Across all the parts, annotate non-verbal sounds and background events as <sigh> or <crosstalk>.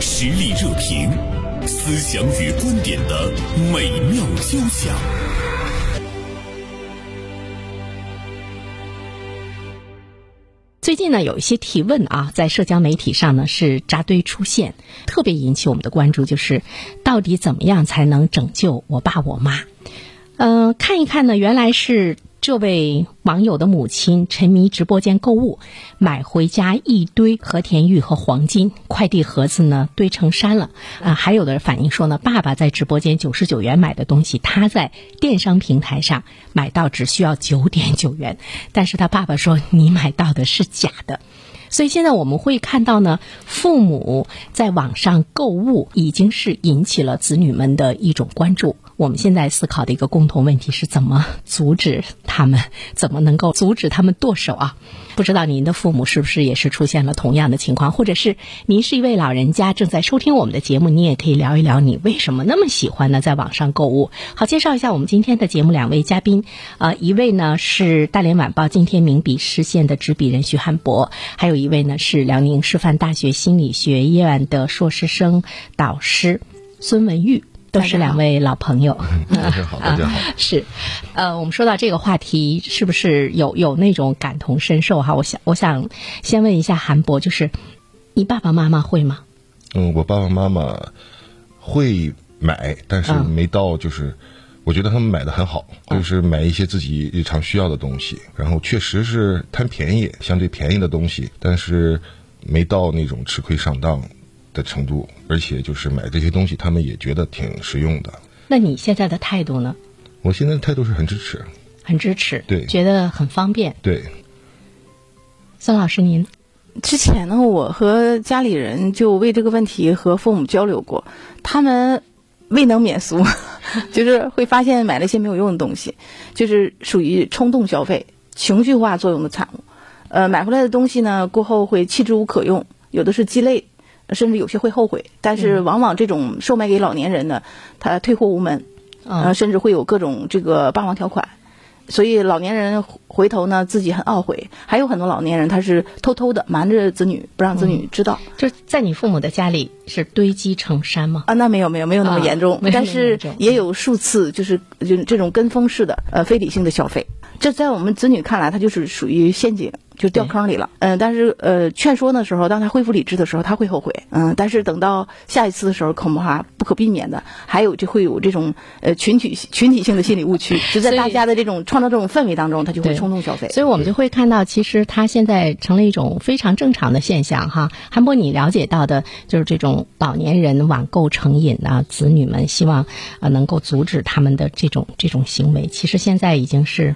实力热评，思想与观点的美妙交响。最近呢，有一些提问啊，在社交媒体上呢是扎堆出现，特别引起我们的关注，就是到底怎么样才能拯救我爸我妈？嗯、看一看呢，原来是这位网友的母亲沉迷直播间购物，买回家一堆和田玉和黄金，快递盒子呢堆成山了。啊、还有的反映说呢，爸爸在直播间九十九元买的东西，他在电商平台上买到只需要九点九元，但是他爸爸说你买到的是假的。所以现在我们会看到呢，父母在网上购物已经是引起了子女们的一种关注。我们现在思考的一个共同问题是怎么阻止他们，怎么能够阻止他们剁手啊？不知道您的父母是不是也是出现了同样的情况，或者是您是一位老人家正在收听我们的节目，你也可以聊一聊你为什么那么喜欢呢在网上购物。好，介绍一下我们今天的节目两位嘉宾，呃，一位呢是大连晚报今天名笔视线的执笔人徐汉博，还有一位呢是辽宁师范大学心理学院的硕士生导师孙文玉。都是两位老朋友，大 <laughs> 家好，大家好。是，呃，我们说到这个话题，是不是有有那种感同身受哈？我想，我想先问一下韩博，就是你爸爸妈妈会吗？嗯，我爸爸妈妈会买，但是嗯没到就是，我觉得他们买的很好，就是买一些自己日常需要的东西，然后确实是贪便宜，相对便宜的东西，但是没到那种吃亏上当的程度，而且就是买这些东西，他们也觉得挺实用的。那你现在的态度呢？我现在的态度是很支持，很支持，对觉得很方便。对，孙老师您，之前呢，我和家里人就为这个问题和父母交流过，他们未能免俗，<laughs> 就是会发现买了一些没有用的东西，就是属于冲动消费、情绪化作用的产物。呃，买回来的东西呢，过后会弃之无可用，有的是鸡肋，甚至有些会后悔。但是往往这种售卖给老年人呢，他退货无门，呃，嗯，甚至会有各种这个霸王条款。所以老年人回头呢，自己很懊悔。还有很多老年人他是偷偷的瞒着子女，不让子女知道。就在你父母的家里是堆积成山吗？啊，那没有没有没有那么啊严重，但是也有数次就是就是这种跟风式的呃非理性的消费，这在我们子女看来，它就是属于陷阱，就掉坑里了。嗯、但是呃劝说的时候，当他恢复理智的时候，他会后悔。嗯、但是等到下一次的时候，恐怕不可避免的，还有就会有这种呃群体群体性的心理误区，就在大家的这种创造这种氛围当中，他就会冲动消费。所以我们就会看到，其实它现在成了一种非常正常的现象哈。韩波，你了解到的就是这种老年人网购成瘾啊，子女们希望呃能够阻止他们的这种这种行为，其实现在已经是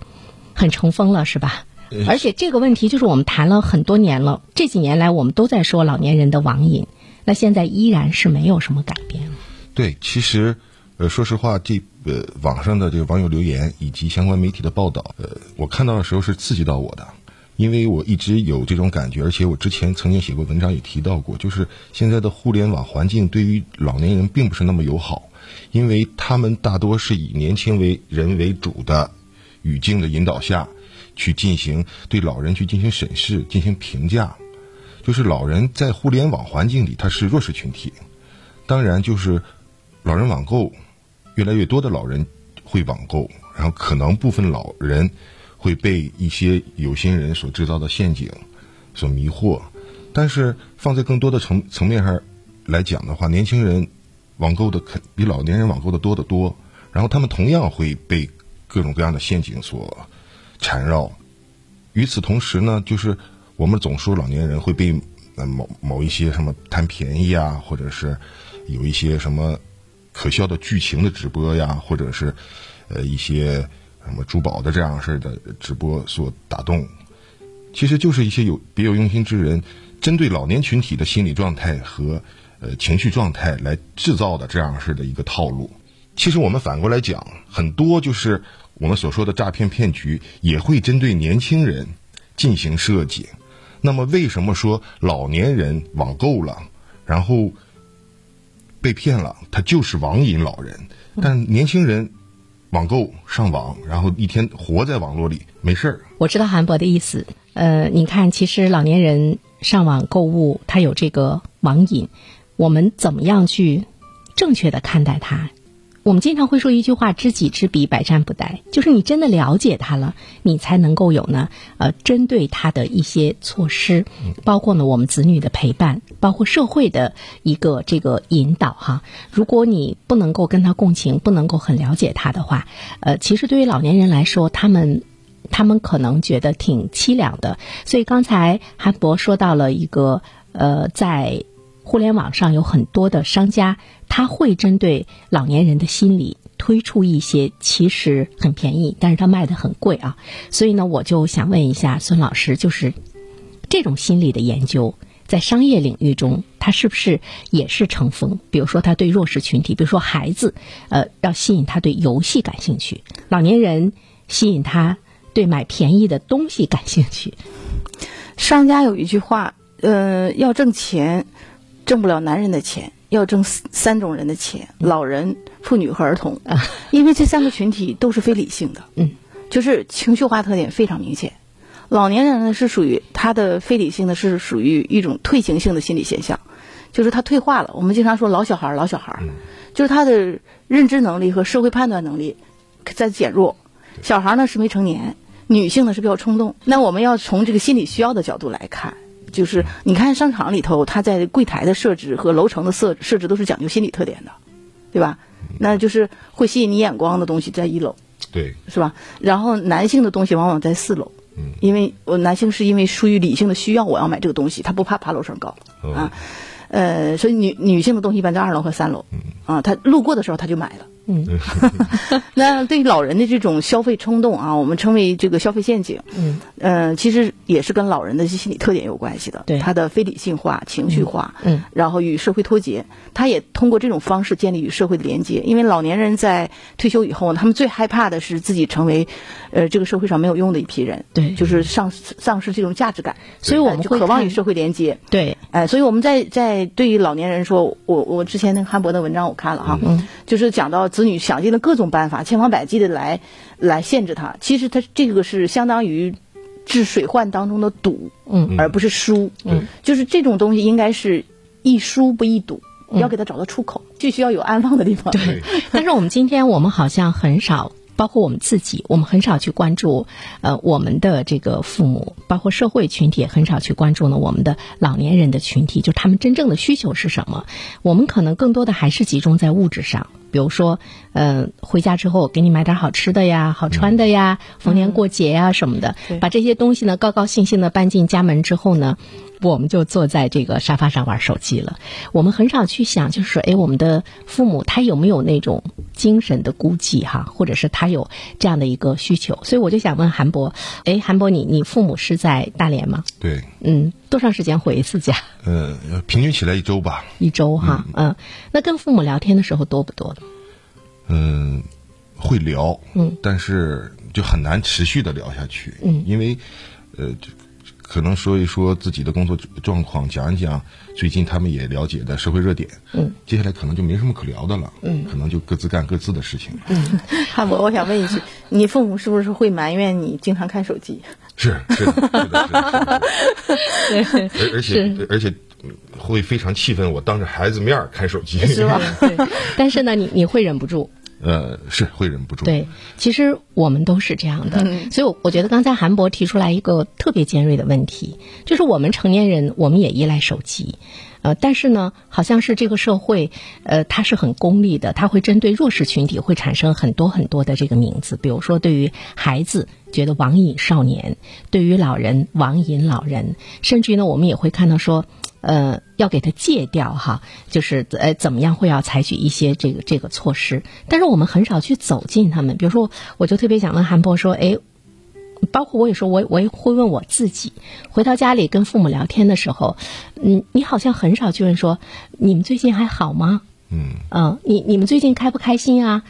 很成风了，是吧？而且这个问题就是我们谈了很多年了，这几年来我们都在说老年人的网瘾，那现在依然是没有什么改变。对，其实，呃，说实话，这呃网上的这个网友留言以及相关媒体的报道，呃，我看到的时候是刺激到我的，因为我一直有这种感觉，而且我之前曾经写过文章也提到过，就是现在的互联网环境对于老年人并不是那么友好，因为他们大多是以年轻为人为主的语境的引导下，去进行对老人去进行审视、进行评价，就是老人在互联网环境里他是弱势群体，当然就是老人网购，越来越多的老人会网购，然后可能部分老人会被一些有心人所制造的陷阱所迷惑，但是放在更多的层层面上来讲的话，年轻人网购的肯比老年人网购的多得多，然后他们同样会被各种各样的陷阱所缠绕。与此同时呢，就是我们总说老年人会被某某一些什么贪便宜啊，或者是有一些什么可笑的剧情的直播呀，或者是呃一些什么珠宝的这样式的直播所打动。其实就是一些有别有用心之人，针对老年群体的心理状态和呃情绪状态来制造的这样式的一个套路。其实我们反过来讲，很多就是我们所说的诈骗骗局，也会针对年轻人进行设计。那么为什么说老年人网购了，然后被骗了，他就是网瘾老人？但年轻人网购上网，然后一天活在网络里，没事儿。我知道韩博的意思。呃，你看，其实老年人上网购物，他有这个网瘾。我们怎么样去正确的看待他？我们经常会说一句话：“知己知彼，百战不殆。”就是你真的了解他了，你才能够有呢，呃，针对他的一些措施，包括呢我们子女的陪伴，包括社会的一个这个引导哈。如果你不能够跟他共情，不能够很了解他的话，呃，其实对于老年人来说，他们他们可能觉得挺凄凉的。所以刚才韩博说到了一个呃，在。互联网上有很多的商家，他会针对老年人的心理推出一些其实很便宜，但是他卖的很贵啊。所以呢，我就想问一下孙老师，就是这种心理的研究在商业领域中，它是不是也是成风？比如说，他对弱势群体，比如说孩子，呃，要吸引他对游戏感兴趣；老年人吸引他对买便宜的东西感兴趣。商家有一句话，呃，要挣钱。挣不了男人的钱，要挣三种人的钱：老人、妇女和儿童。因为这三个群体都是非理性的，嗯，就是情绪化特点非常明显。老年人呢是属于他的非理性的是属于一种退行性的心理现象，就是他退化了。我们经常说老小孩儿，老小孩儿，就是他的认知能力和社会判断能力在减弱。小孩呢是没成年，女性呢是比较冲动。那我们要从这个心理需要的角度来看。就是你看商场里头，它在柜台的设置和楼层的设设置都是讲究心理特点的，对吧？那就是会吸引你眼光的东西在一楼，对，是吧？然后男性的东西往往在四楼，嗯，因为我男性是因为出于理性的需要，我要买这个东西，他不怕爬楼层高啊，呃，所以女女性的东西一般在二楼和三楼，啊，他路过的时候他就买了。嗯，<laughs> 那对于老人的这种消费冲动啊，我们称为这个消费陷阱。嗯，呃，其实也是跟老人的心理特点有关系的。对，他的非理性化、情绪化，嗯，然后与社会脱节，他也通过这种方式建立与社会的连接。因为老年人在退休以后，他们最害怕的是自己成为，呃，这个社会上没有用的一批人。对，就是丧丧失这种价值感。所以我们就渴望与社会连接。对，哎，所以我们在在对于老年人说，我我之前那个汉博的文章我看了哈，嗯，就是讲到。子女想尽了各种办法，千方百计的来来限制他。其实他这个是相当于治水患当中的堵，嗯，而不是疏，嗯，就是这种东西应该是易疏不易堵，要给他找到出口，就需要有安放的地方。对，<laughs> 但是我们今天我们好像很少。包括我们自己，我们很少去关注，呃，我们的这个父母，包括社会群体也很少去关注呢。我们的老年人的群体，就他们真正的需求是什么？我们可能更多的还是集中在物质上，比如说，嗯，回家之后给你买点好吃的呀、好穿的呀，逢年过节呀什么的，把这些东西呢高高兴兴的搬进家门之后呢。我们就坐在这个沙发上玩手机了。我们很少去想，就是说，哎，我们的父母他有没有那种精神的孤寂哈，或者是他有这样的一个需求？所以我就想问韩博，哎，韩博，你你父母是在大连吗？对。嗯，多长时间回一次家？呃，平均起来一周吧。一周哈，嗯，那跟父母聊天的时候多不多？嗯，会聊，嗯，但是就很难持续的聊下去，嗯，因为，呃。可能说一说自己的工作状况，讲一讲最近他们也了解的社会热点。嗯，接下来可能就没什么可聊的了。嗯，可能就各自干各自的事情。嗯，汉博，我想问一句，<laughs> 你父母是不是会埋怨你经常看手机？是是的，是的，对，而而且而且会非常气愤，我当着孩子面看手机，是吧？对，但是呢，你你会忍不住。呃，是会忍不住。对，其实我们都是这样的，所以我觉得刚才韩博提出来一个特别尖锐的问题，就是我们成年人我们也依赖手机，呃，但是呢，好像是这个社会，呃，它是很功利的，它会针对弱势群体会产生很多很多的这个名字，比如说对于孩子觉得网瘾少年，对于老人网瘾老人，甚至于呢，我们也会看到说。呃，要给他戒掉哈，就是呃，怎么样会要采取一些这个这个措施？但是我们很少去走进他们。比如说，我就特别想问韩博说，哎，包括我也说，我我也会问我自己，回到家里跟父母聊天的时候，嗯，你好像很少去问说，你们最近还好吗？嗯，嗯，你你们最近开不开心啊？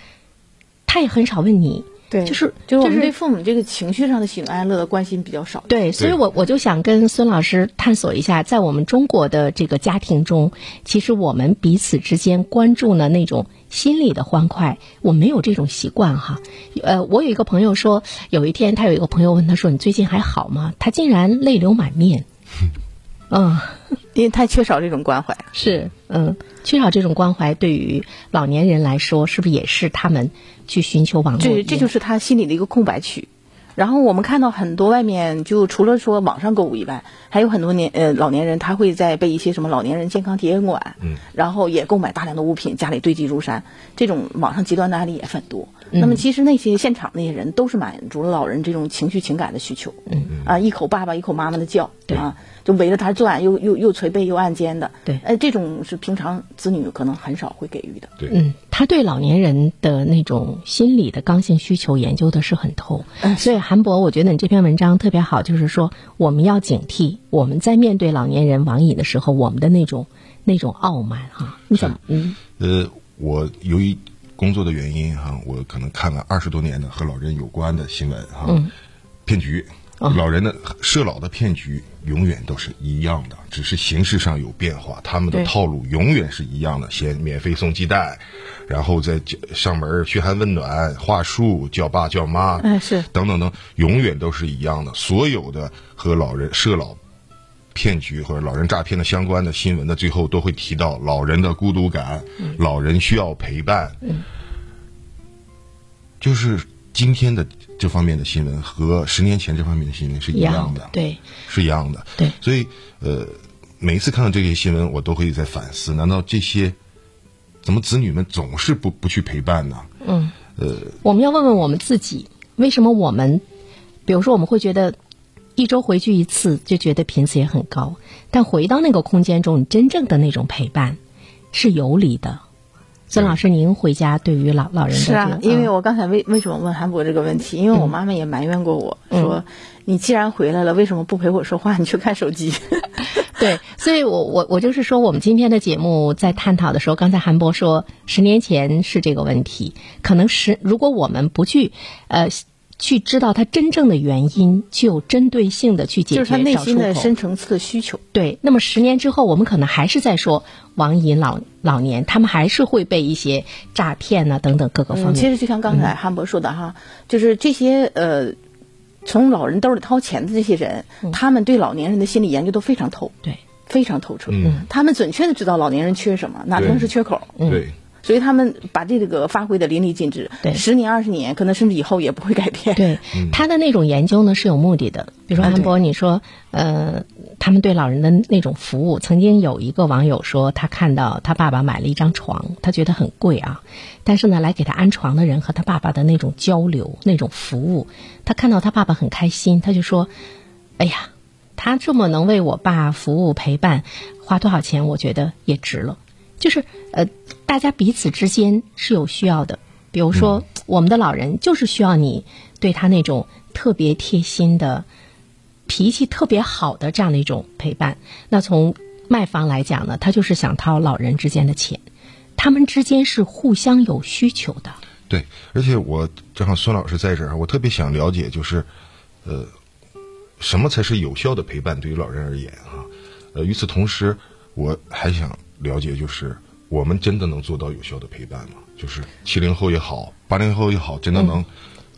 他也很少问你。对，就是就是我们对父母这个情绪上的喜怒哀乐的关心比较少。对，所以我我就想跟孙老师探索一下，在我们中国的这个家庭中，其实我们彼此之间关注呢那种心理的欢快，我没有这种习惯哈。呃，我有一个朋友说，有一天他有一个朋友问他说：“你最近还好吗？”他竟然泪流满面。<laughs> 嗯。<laughs> 因为他缺少这种关怀。是，嗯，缺少这种关怀，对于老年人来说，是不是也是他们去寻求网络？这这就是他心里的一个空白区。然后我们看到很多外面，就除了说网上购物以外，还有很多年呃老年人，他会在被一些什么老年人健康体验馆，嗯，然后也购买大量的物品，家里堆积如山，这种网上极端的案例也很多。那么其实那些现场那些人都是满足了老人这种情绪情感的需求，嗯。啊，一口爸爸一口妈妈的叫，对。啊，就围着他转，又又又捶背又按肩的，对，哎，这种是平常子女可能很少会给予的，对，嗯，他对老年人的那种心理的刚性需求研究的是很透，嗯。所以韩博，我觉得你这篇文章特别好，就是说我们要警惕我们在面对老年人网瘾的时候，我们的那种那种傲慢哈，你怎么嗯。呃，我由于工作的原因哈，我可能看了二十多年的和老人有关的新闻哈，嗯。骗局，哦。老人的涉老的骗局永远都是一样的，只是形式上有变化，他们的套路永远是一样的，先免费送鸡蛋，然后再叫上门嘘寒问暖，话术叫爸叫妈，哎是。等等等，永远都是一样的。所有的和老人涉老骗局或者老人诈骗的相关的新闻的最后都会提到老人的孤独感，老人需要陪伴。就是今天的这方面的新闻和十年前这方面的新闻是一样的，对是一样的。对所以呃，每一次看到这些新闻，我都会在反思：难道这些怎么子女们总是不不去陪伴呢？嗯，呃，我们要问问我们自己，为什么我们，比如说我们会觉得一周回去一次就觉得频次也很高，但回到那个空间中，你真正的那种陪伴是有理的。孙老师，您回家对于老老人的是啊因为我刚才为为什么问韩博这个问题？因为我妈妈也埋怨过我、说，你既然回来了，为什么不陪我说话？你去看手机。<laughs> 对，所以我我我就是说，我们今天的节目在探讨的时候，刚才韩博说，十年前是这个问题，可能是如果我们不去呃去知道他真正的原因，去有针对性的去解决，就是他内心的深层次的需求。对，那么十年之后，我们可能还是在说网瘾老老年，他们还是会被一些诈骗呐、等等各个方面。嗯，其实就像刚才汉博说的哈，就是这些呃，从老人兜里掏钱的这些人，他们对老年人的心理研究都非常透，对，非常透彻。嗯他们准确的知道老年人缺什么，哪地方是缺口。对。所以他们把这个发挥的淋漓尽致，对十年二十年，可能甚至以后也不会改变。对，他的那种研究呢是有目的的。比如说啊韩博，你说，呃，他们对老人的那种服务，曾经有一个网友说，他看到他爸爸买了一张床，他觉得很贵啊，但是呢，来给他安床的人和他爸爸的那种交流、那种服务，他看到他爸爸很开心，他就说，哎呀，他这么能为我爸服务陪伴，花多少钱，我觉得也值了。就是呃，大家彼此之间是有需要的。比如说，我们的老人就是需要你对他那种特别贴心的、脾气特别好的这样的一种陪伴。那从卖方来讲呢，他就是想掏老人之间的钱，他们之间是互相有需求的。对，而且我正好孙老师在这儿，我特别想了解，就是，呃，什么才是有效的陪伴对于老人而言啊？呃，与此同时，我还想了解，就是我们真的能做到有效的陪伴吗？就是七零后也好，八零后也好，真的能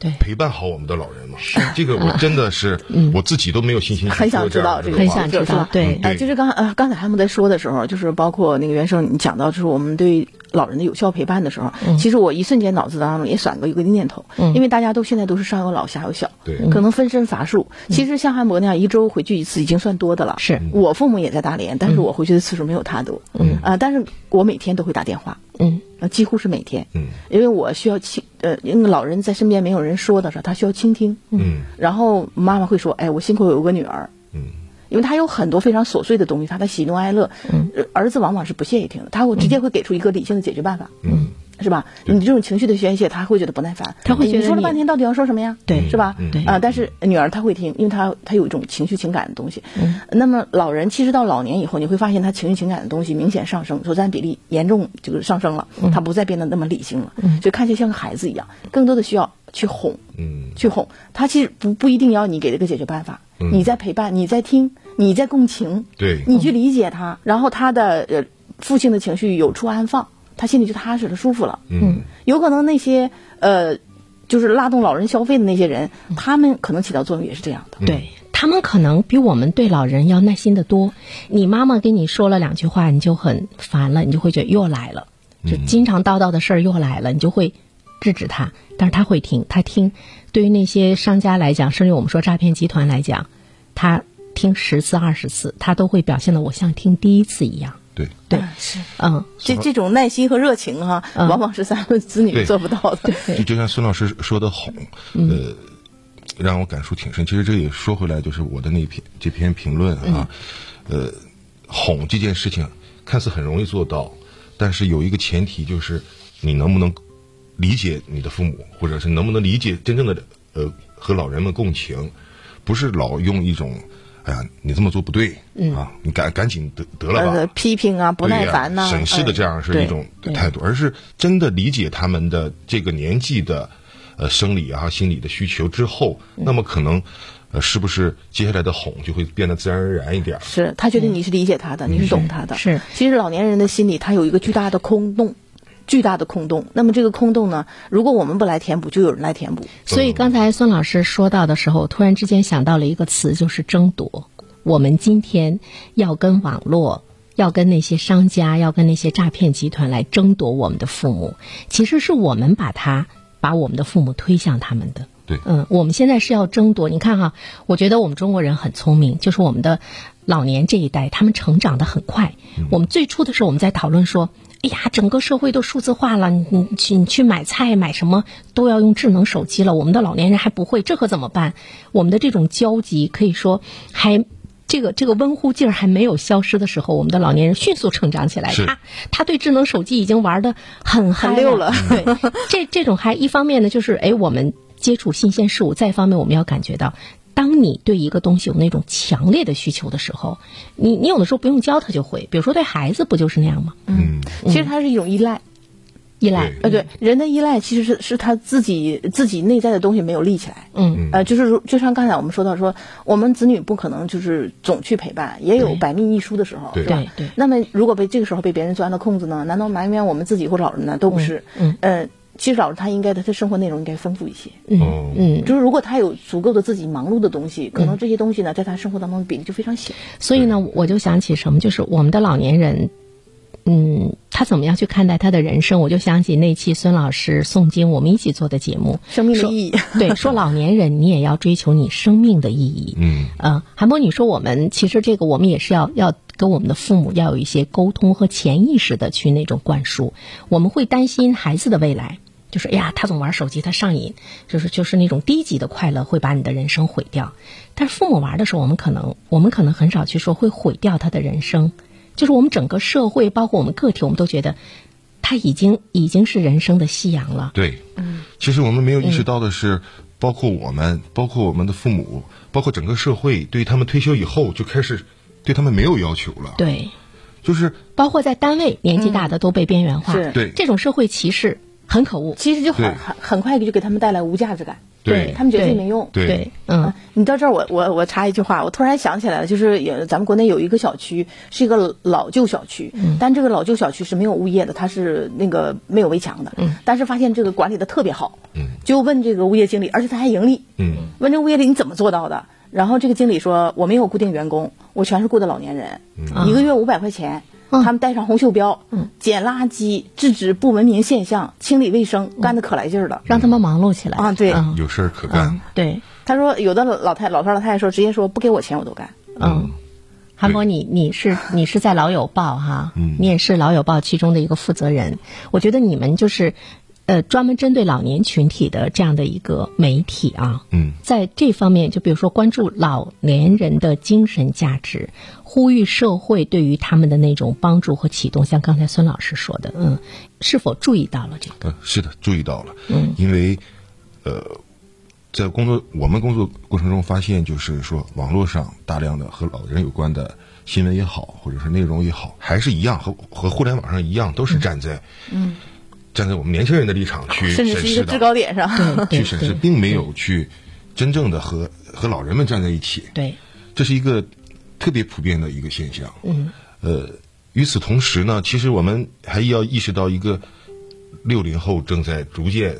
对。陪伴好我们的老人吗？这个我真的是我自己都没有信心很想知道这个话。很想知道对。呃，就是刚呃刚才他们在说的时候，就是包括那个袁生你讲到，就是我们对老人的有效陪伴的时候，其实我一瞬间脑子当中也闪过一个念头，因为大家都现在都是上有老下有小，对。可能分身乏术。其实像韩博那样一周回去一次已经算多的了。是。我父母也在大连，但是我回去的次数没有他多。嗯。啊，但是我每天都会打电话。嗯呃，几乎是每天，嗯，因为我需要倾，呃，因为老人在身边没有人说的时候，他需要倾听，嗯。然后妈妈会说，哎，我辛苦有个女儿，嗯，因为他有很多非常琐碎的东西，他的喜怒哀乐，嗯，儿子往往是不屑一听的，他会直接会给出一个理性的解决办法，嗯，是吧？你这种情绪的宣泄，他会觉得不耐烦，他会觉得你说了半天到底要说什么呀？对。是吧？对。啊，但是女儿她会听，因为她她有一种情绪情感的东西。嗯，那么老人其实到老年以后，你会发现他情绪情感的东西明显上升，所占比例严重就是上升了，他不再变得那么理性了，就看起来像个孩子一样，更多的需要去哄，嗯。去哄。他，其实不不一定要你给这个解决办法，你在陪伴，你在听，你在共情，对。你去理解他，然后他的呃父亲的情绪有处安放，他心里就踏实了，舒服了。嗯有可能那些呃，就是拉动老人消费的那些人，他们可能起到作用也是这样的。对他他们可能比我们对老人要耐心的多。你妈妈跟你说了两句话，你就很烦了，你就会觉得又来了，就经常叨叨的事儿又来了，你就会制止他。但是他会听，他听。对于那些商家来讲，甚至我们说诈骗集团来讲，他听十次、二十次，他都会表现的我像听第一次一样。对。对，是，嗯，这这种耐心和热情哈，往往是咱们子女做不到的。就就像孙老师说的哄，呃，让我感触挺深。其实这也说回来，就是我的那篇这篇评论啊，呃，哄这件事情看似很容易做到，但是有一个前提就是你能不能理解你的父母，或者是能不能理解真正的呃和老人们共情，不是老用一种。哎呀，你这么做不对，啊，你赶赶紧得得了吧，呃，批评啊，不耐烦呐、审视的哎这样是一种态度，而是真的理解他们的这个年纪的呃生理啊、心理的需求之后，那么可能呃是不是接下来的哄就会变得自然而然一点儿？是他觉得你是理解他的，你是懂他的。是。其实老年人的心理他有一个巨大的空洞，巨大的空洞。那么这个空洞呢，如果我们不来填补，就有人来填补。所以刚才孙老师说到的时候，突然之间想到了一个词，就是争夺。我们今天要跟网络、要跟那些商家、要跟那些诈骗集团来争夺我们的父母，其实是我们把他把我们的父母推向他们的。对嗯，我们现在是要争夺。你看哈，我觉得我们中国人很聪明，就是我们的老年这一代，他们成长的很快。我们最初的时候，我们在讨论说，哎呀，整个社会都数字化了，你你去你去买菜买什么都要用智能手机了，我们的老年人还不会，这可怎么办？我们的这种焦急可以说还。这个这个温乎劲儿还没有消失的时候，我们的老年人迅速成长起来。他他对智能手机已经玩的很嗨很溜了对，这这种还，一方面呢，就是哎，我们接触新鲜事物；再一方面，我们要感觉到，当你对一个东西有那种强烈的需求的时候，你你有的时候不用教他就会。比如说对孩子不就是那样吗？嗯，其实它是一种依赖。依赖对，呃，对，人的依赖其实是是他自己自己内在的东西没有立起来。嗯呃，就是如就像刚才我们说到说，我们子女不可能就是总去陪伴，也有百密一疏的时候，对是吧？对对那么如果被这个时候被别人钻了空子呢？难道埋怨我们自己或老人呢？都不是。嗯呃，其实老师他应该的，他生活内容应该丰富一些。嗯，嗯，就是如果他有足够的自己忙碌的东西，可能这些东西呢，在他生活当中比例就非常小。所以呢，我就想起什么，就是我们的老年人，嗯，他怎么样去看待他的人生？我就想起那期孙老师诵经我们一起做的节目，生命的意义。<laughs> 对，说老年人你也要追求你生命的意义。嗯，呃，韩波，你说我们其实这个我们也是要要跟我们的父母要有一些沟通和潜意识的去那种灌输，我们会担心孩子的未来。就是哎呀，他总玩手机，他上瘾，就是就是那种低级的快乐会把你的人生毁掉。但是父母玩的时候，我们可能我们可能很少去说会毁掉他的人生。就是我们整个社会，包括我们个体，我们都觉得他已经已经是人生的夕阳了。对，嗯，其实我们没有意识到的是，包括我们，包括我们的父母，包括整个社会，对他们退休以后就开始对他们没有要求了。，对，就是包括在单位，年纪大的都被边缘化。是对这种社会歧视很可恶。其实就很很很快就给他们带来无价值感，对。他们觉得自己没用。对。对，嗯。你到这儿，我我我插一句话，我突然想起来了，就是有咱们国内有一个小区是一个老旧小区，嗯。但这个老旧小区是没有物业的，它是那个没有围墙的，嗯。但是发现这个管理的特别好，嗯。就问这个物业经理，而且他还盈利，嗯。问这个物业经理你怎么做到的？然后这个经理说我没有固定员工，我全是雇的老年人，嗯。一个月五百块钱。嗯他们带上红袖标，捡垃圾、制止不文明现象、清理卫生，干的可来劲儿了。让他们忙碌起来啊对嗯有事儿可干。对，他说有的老太老头老太太说，直接说不给我钱我都干。嗯。韩博，你你是你是在老友报哈，嗯你也是老友报其中的一个负责人。我觉得你们就是，呃，专门针对老年群体的这样的一个媒体啊，嗯在这方面，就比如说关注老年人的精神价值，呼吁社会对于他们的那种帮助和启动，像刚才孙老师说的，嗯，是否注意到了这个？嗯，是的，注意到了。嗯，因为呃，在工作我们工作过程中发现，就是说网络上大量的和老人有关的新闻也好，或者是内容也好，还是一样和和互联网上一样，都是站在嗯站在我们年轻人的立场去审视的是一个制，高点上。<laughs> 去审视，并没有去真正的和和老人们站在一起。对，这是一个特别普遍的一个现象。嗯，呃，与此同时呢，其实我们还要意识到一个六零后正在逐渐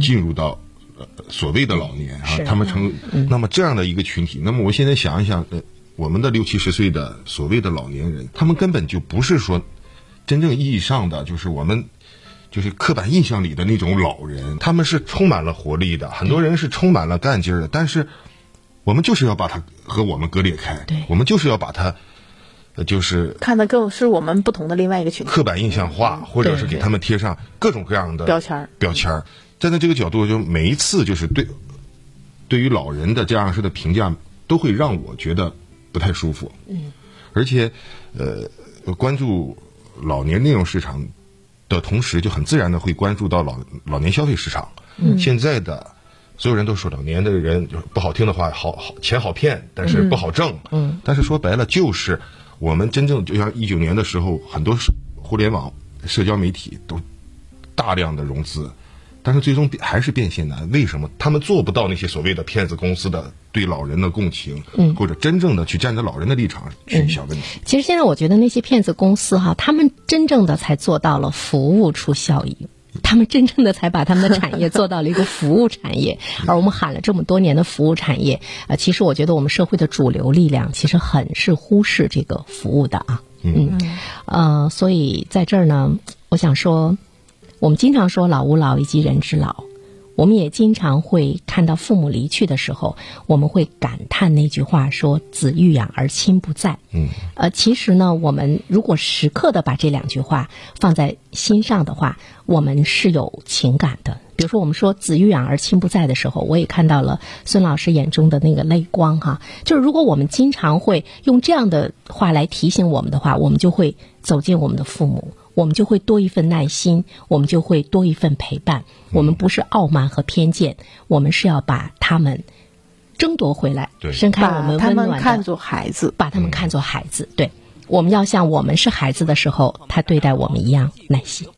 进入到呃所谓的老年啊，他们成那么这样的一个群体，那么我现在想一想，呃，我们的六七十岁的所谓的老年人，他们根本就不是说真正意义上的就是我们。就是刻板印象里的那种老人，他们是充满了活力的，很多人是充满了干劲儿的，但是我们就是要把它和我们割裂开，对我们就是要把它，呃，就是看的更是我们不同的另外一个群体刻板印象化，或者是给他们贴上各种各样的标签儿标签儿。站在这个角度，就每一次就是对对于老人的这样式的评价，都会让我觉得不太舒服。嗯，而且呃，关注老年内容市场的同时，就很自然的会关注到老老年消费市场。嗯，现在的。所有人都说老年的人就是不好听的话，好好钱好骗，但是不好挣。嗯，但是说白了就是我们真正就像一九年的时候，很多互联网、社交媒体都大量的融资，但是最终还是变现难。为什么？他们做不到那些所谓的骗子公司的对老人的共情，嗯，或者真正的去站在老人的立场去想问题。其实现在我觉得那些骗子公司哈，他们真正的才做到了服务出效益。他们真正的才把他们的产业做到了一个服务产业，<laughs> 而我们喊了这么多年的服务产业，呃，其实我觉得我们社会的主流力量其实很是忽视这个服务的啊，嗯，呃，所以在这儿呢，我想说，我们经常说老吾老以及人之老，我们也经常会看到父母离去的时候，我们会感叹那句话说“子欲养而亲不在”。嗯，呃，其实呢，我们如果时刻的把这两句话放在心上的话，我们是有情感的。比如说，我们说“子欲养而亲不在”的时候，我也看到了孙老师眼中的那个泪光哈。就是如果我们经常会用这样的话来提醒我们的话，我们就会走进我们的父母，我们就会多一份耐心，我们就会多一份陪伴。我们不是傲慢和偏见，我们是要把他们争夺回来，对伸开我把他们温暖的们看作孩子。把他们看作孩子。对，我们要像我们是孩子的时候，他对待我们一样耐心。